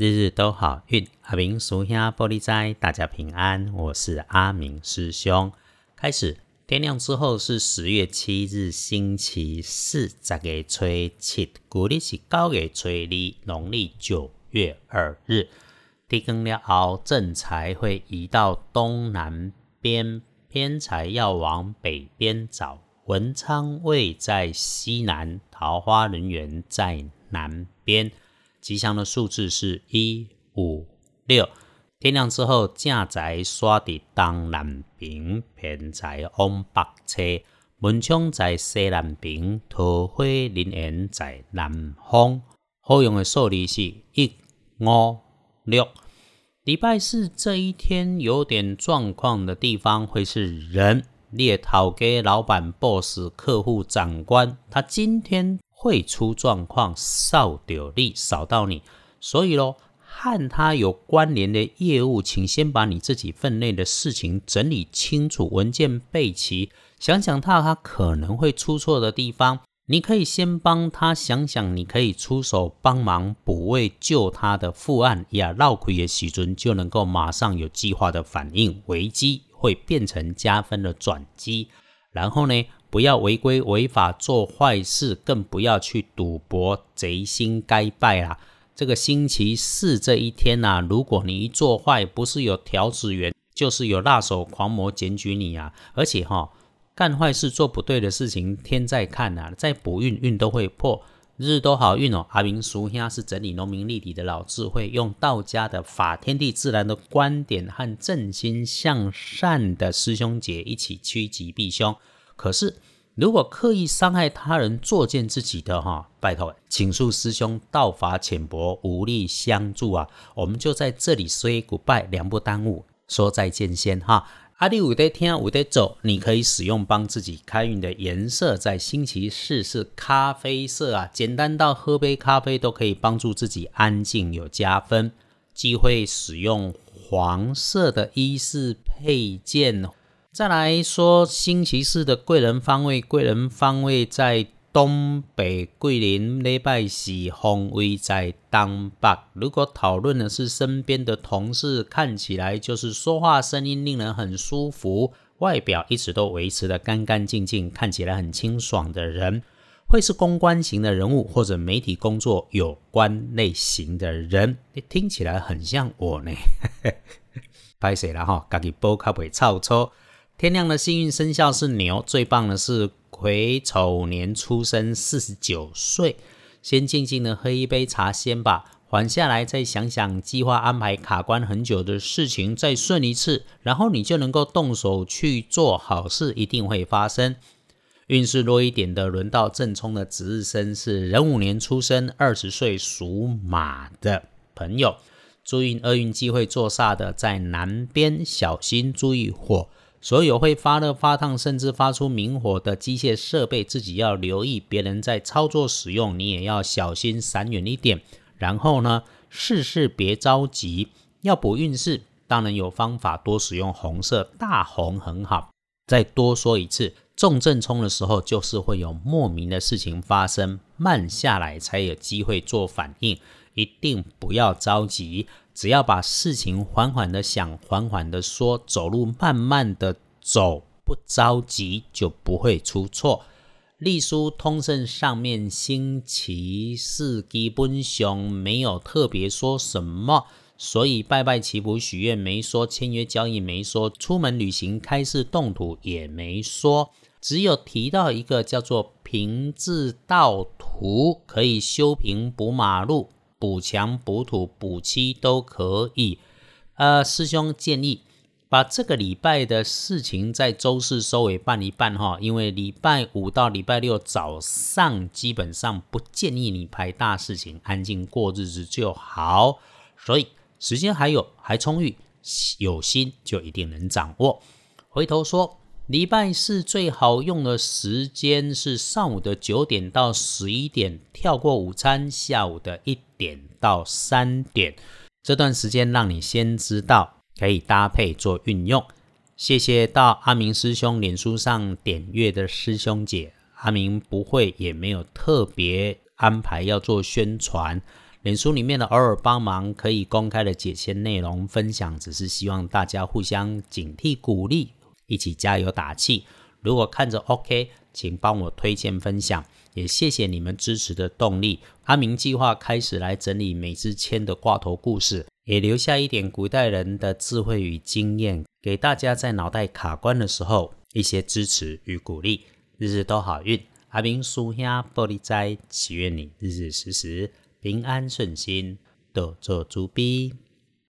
日日都好运，阿明属下玻璃斋，大家平安。我是阿明师兄。开始天亮之后是十月七日星期四，十月初七，古历是九月初二，农历九月二日。地更了后，正财会移到东南边，偏财要往北边找。文昌位在西南，桃花人员在南边。吉祥的数字是一五六。天亮之后，正宅刷伫东南边，偏财往北车。门窗在西南边，桃花人缘在南方。好用的数字是一五六。礼拜四这一天有点状况的地方会是人，猎头给老板、boss、客户、长官，他今天。会出状况，少掉力，少到你，所以咯，和他有关联的业务，请先把你自己分内的事情整理清楚，文件备齐，想想他他可能会出错的地方，你可以先帮他想想，你可以出手帮忙补位救他的副案，呀，绕亏的时准就能够马上有计划的反应，危机会变成加分的转机，然后呢？不要违规违法做坏事，更不要去赌博，贼心该败啦！这个星期四这一天呐，如果你一做坏，不是有调子员，就是有辣手狂魔检举你啊！而且哈，干坏事做不对的事情，天在看呐，在补运运都会破，日日都好运哦。阿明叔兄是整理农民立体的老智慧，用道家的法天地自然的观点和正心向善的师兄姐一起趋吉避凶。可是，如果刻意伤害他人、作践自己的哈，拜托，请恕师兄道法浅薄，无力相助啊！我们就在这里 say goodbye，两不耽误，说再见先哈。阿弟五得听，五得走，你可以使用帮自己开运的颜色，在星期四是咖啡色啊，简单到喝杯咖啡都可以帮助自己安静有加分。忌讳使用黄色的衣饰配件。再来说星期四的贵人方位，贵人方位在东北，桂林礼拜四方位在东北。如果讨论的是身边的同事，看起来就是说话声音令人很舒服，外表一直都维持的干干净净，看起来很清爽的人，会是公关型的人物或者媒体工作有关类型的人。你听起来很像我呢，拍谁了哈？家己报卡袂臭错。天亮的幸运生肖是牛，最棒的是癸丑年出生，四十九岁。先静静的喝一杯茶先吧，缓下来再想想计划安排卡关很久的事情，再顺一次，然后你就能够动手去做好事，一定会发生。运势弱一点的，轮到正冲的值日生是壬午年出生，二十岁属马的朋友，注意厄运机会坐煞的在南边，小心注意火。所有会发热、发烫，甚至发出明火的机械设备，自己要留意；别人在操作使用，你也要小心，闪远一点。然后呢，事事别着急，要补运势，当然有方法，多使用红色，大红很好。再多说一次，重症冲的时候，就是会有莫名的事情发生，慢下来才有机会做反应，一定不要着急。只要把事情缓缓的想，缓缓的说，走路慢慢的走，不着急就不会出错。隶书通胜上面星期四基本上没有特别说什么，所以拜拜祈福许愿没说，签约交易没说，出门旅行开市动土也没说，只有提到一个叫做平治道图，可以修平补马路。补墙、补土、补漆都可以。呃，师兄建议把这个礼拜的事情在周四收尾办一办哈，因为礼拜五到礼拜六早上基本上不建议你排大事情，安静过日子就好。所以时间还有还充裕，有心就一定能掌握。回头说。礼拜四最好用的时间是上午的九点到十一点，跳过午餐，下午的一点到三点，这段时间让你先知道可以搭配做运用。谢谢到阿明师兄脸书上点阅的师兄姐，阿明不会也没有特别安排要做宣传。脸书里面的偶尔帮忙可以公开的解签内容分享，只是希望大家互相警惕、鼓励，一起加油打气。如果看着 OK，请帮我推荐分享，也谢谢你们支持的动力。阿明计划开始来整理每支签的挂头故事，也留下一点古代人的智慧与经验，给大家在脑袋卡关的时候一些支持与鼓励。日日都好运，阿明叔兄玻璃斋，祈愿你日日时时平安顺心，多做猪逼。